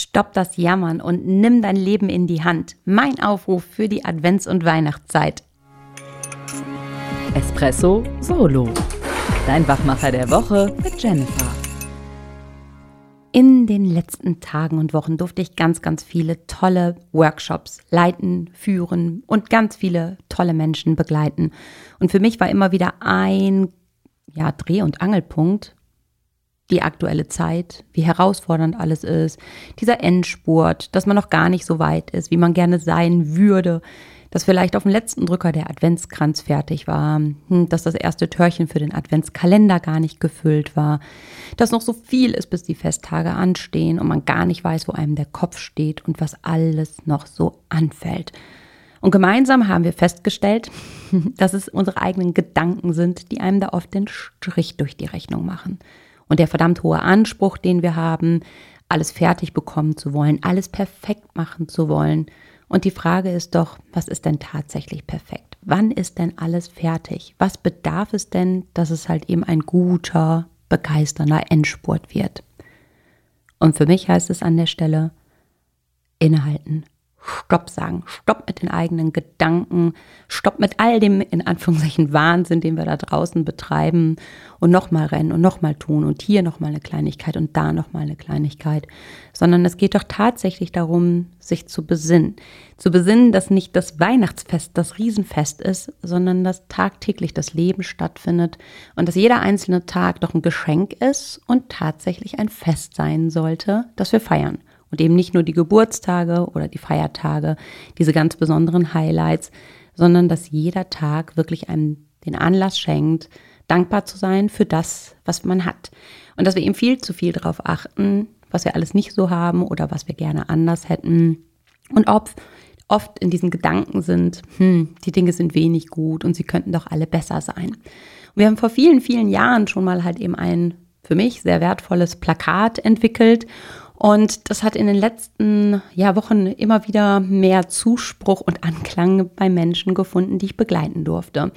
Stopp das Jammern und nimm dein Leben in die Hand. Mein Aufruf für die Advents- und Weihnachtszeit. Espresso Solo. Dein Wachmacher der Woche mit Jennifer. In den letzten Tagen und Wochen durfte ich ganz, ganz viele tolle Workshops leiten, führen und ganz viele tolle Menschen begleiten. Und für mich war immer wieder ein ja, Dreh- und Angelpunkt die aktuelle Zeit, wie herausfordernd alles ist, dieser Endspurt, dass man noch gar nicht so weit ist, wie man gerne sein würde, dass vielleicht auf dem letzten Drücker der Adventskranz fertig war, hm, dass das erste Törchen für den Adventskalender gar nicht gefüllt war, dass noch so viel ist, bis die Festtage anstehen und man gar nicht weiß, wo einem der Kopf steht und was alles noch so anfällt. Und gemeinsam haben wir festgestellt, dass es unsere eigenen Gedanken sind, die einem da oft den Strich durch die Rechnung machen. Und der verdammt hohe Anspruch, den wir haben, alles fertig bekommen zu wollen, alles perfekt machen zu wollen. Und die Frage ist doch, was ist denn tatsächlich perfekt? Wann ist denn alles fertig? Was bedarf es denn, dass es halt eben ein guter, begeisternder Endspurt wird? Und für mich heißt es an der Stelle, innehalten, Stopp sagen, Stopp mit den eigenen Gedanken, Stopp mit all dem in Anführungszeichen Wahnsinn, den wir da draußen betreiben und nochmal rennen und nochmal tun und hier nochmal eine Kleinigkeit und da nochmal eine Kleinigkeit, sondern es geht doch tatsächlich darum, sich zu besinnen. Zu besinnen, dass nicht das Weihnachtsfest das Riesenfest ist, sondern dass tagtäglich das Leben stattfindet und dass jeder einzelne Tag doch ein Geschenk ist und tatsächlich ein Fest sein sollte, das wir feiern. Und eben nicht nur die Geburtstage oder die Feiertage, diese ganz besonderen Highlights, sondern dass jeder Tag wirklich einem den Anlass schenkt, dankbar zu sein für das, was man hat. Und dass wir eben viel zu viel darauf achten, was wir alles nicht so haben oder was wir gerne anders hätten. Und ob oft in diesen Gedanken sind, hm, die Dinge sind wenig gut und sie könnten doch alle besser sein. Und wir haben vor vielen, vielen Jahren schon mal halt eben ein für mich sehr wertvolles Plakat entwickelt und das hat in den letzten ja, Wochen immer wieder mehr Zuspruch und Anklang bei Menschen gefunden, die ich begleiten durfte.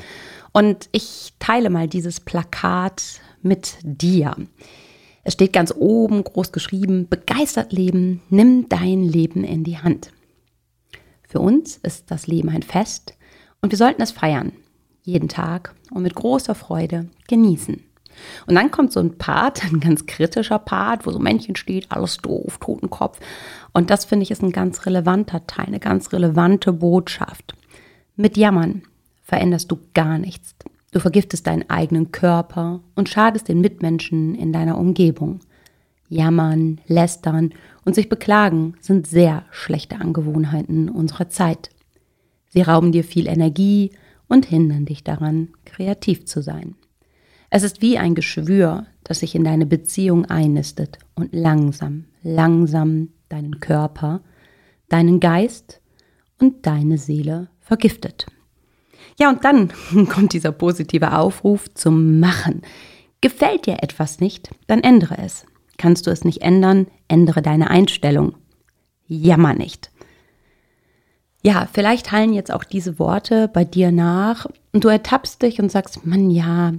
Und ich teile mal dieses Plakat mit dir. Es steht ganz oben groß geschrieben, begeistert leben, nimm dein Leben in die Hand. Für uns ist das Leben ein Fest und wir sollten es feiern, jeden Tag und mit großer Freude genießen. Und dann kommt so ein Part, ein ganz kritischer Part, wo so Männchen steht, alles doof, Totenkopf. Und das finde ich ist ein ganz relevanter Teil, eine ganz relevante Botschaft. Mit Jammern veränderst du gar nichts. Du vergiftest deinen eigenen Körper und schadest den Mitmenschen in deiner Umgebung. Jammern, lästern und sich beklagen sind sehr schlechte Angewohnheiten unserer Zeit. Sie rauben dir viel Energie und hindern dich daran, kreativ zu sein. Es ist wie ein Geschwür, das sich in deine Beziehung einnistet und langsam, langsam deinen Körper, deinen Geist und deine Seele vergiftet. Ja, und dann kommt dieser positive Aufruf zum Machen. Gefällt dir etwas nicht, dann ändere es. Kannst du es nicht ändern, ändere deine Einstellung. Jammer nicht. Ja, vielleicht hallen jetzt auch diese Worte bei dir nach und du ertappst dich und sagst, Mann, ja,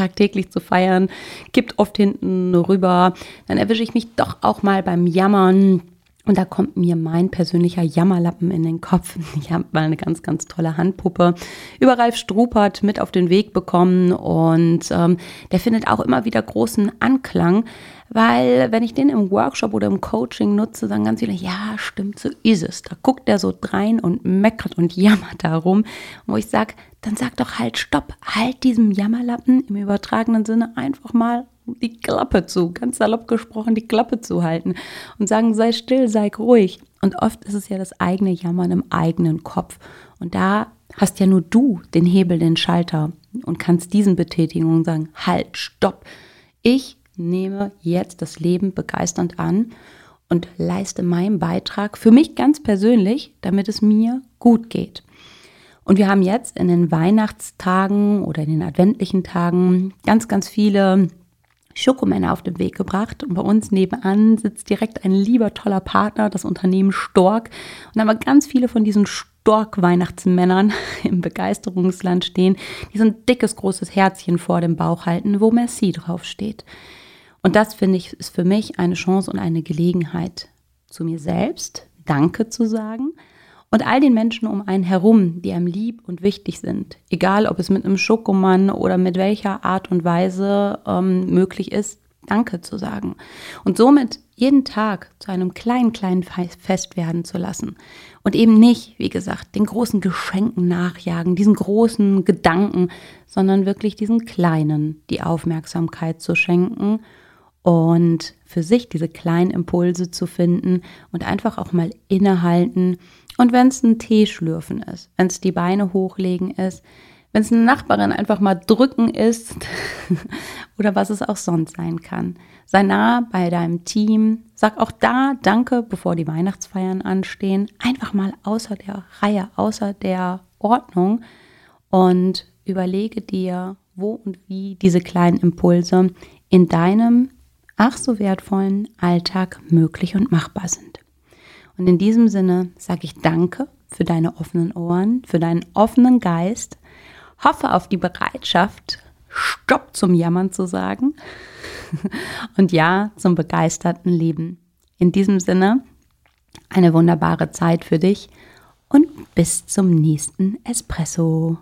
tagtäglich zu feiern, kippt oft hinten rüber. Dann erwische ich mich doch auch mal beim Jammern. Und da kommt mir mein persönlicher Jammerlappen in den Kopf. Ich habe mal eine ganz, ganz tolle Handpuppe über Ralf Strupert mit auf den Weg bekommen und ähm, der findet auch immer wieder großen Anklang, weil wenn ich den im Workshop oder im Coaching nutze, sagen ganz viele, ja, stimmt, so ist es. Da guckt er so drein und meckert und jammert darum, wo ich sage, dann sag doch halt, stopp, halt diesem Jammerlappen im übertragenen Sinne einfach mal die Klappe zu, ganz salopp gesprochen, die Klappe zu halten und sagen, sei still, sei ruhig. Und oft ist es ja das eigene Jammern im eigenen Kopf. Und da hast ja nur du den Hebel, den Schalter und kannst diesen Betätigungen sagen, halt, stopp. Ich nehme jetzt das Leben begeisternd an und leiste meinen Beitrag für mich ganz persönlich, damit es mir gut geht. Und wir haben jetzt in den Weihnachtstagen oder in den adventlichen Tagen ganz, ganz viele Schokomänner auf den Weg gebracht. Und bei uns nebenan sitzt direkt ein lieber, toller Partner, das Unternehmen Stork. Und da haben wir ganz viele von diesen Stork-Weihnachtsmännern im Begeisterungsland stehen, die so ein dickes, großes Herzchen vor dem Bauch halten, wo Merci draufsteht. Und das, finde ich, ist für mich eine Chance und eine Gelegenheit, zu mir selbst Danke zu sagen und all den Menschen um einen herum, die einem lieb und wichtig sind, egal ob es mit einem Schokomann oder mit welcher Art und Weise ähm, möglich ist, Danke zu sagen. Und somit jeden Tag zu einem kleinen, kleinen Fest werden zu lassen. Und eben nicht, wie gesagt, den großen Geschenken nachjagen, diesen großen Gedanken, sondern wirklich diesen kleinen die Aufmerksamkeit zu schenken und für sich diese kleinen Impulse zu finden und einfach auch mal innehalten. Und wenn es ein Tee schlürfen ist, wenn es die Beine hochlegen ist, wenn es eine Nachbarin einfach mal drücken ist oder was es auch sonst sein kann. Sei nah bei deinem Team. Sag auch da Danke, bevor die Weihnachtsfeiern anstehen. Einfach mal außer der Reihe, außer der Ordnung und überlege dir, wo und wie diese kleinen Impulse in deinem ach so wertvollen Alltag möglich und machbar sind. Und in diesem Sinne sage ich Danke für deine offenen Ohren, für deinen offenen Geist hoffe auf die Bereitschaft, Stopp zum Jammern zu sagen und Ja zum begeisterten Leben. In diesem Sinne, eine wunderbare Zeit für dich und bis zum nächsten Espresso.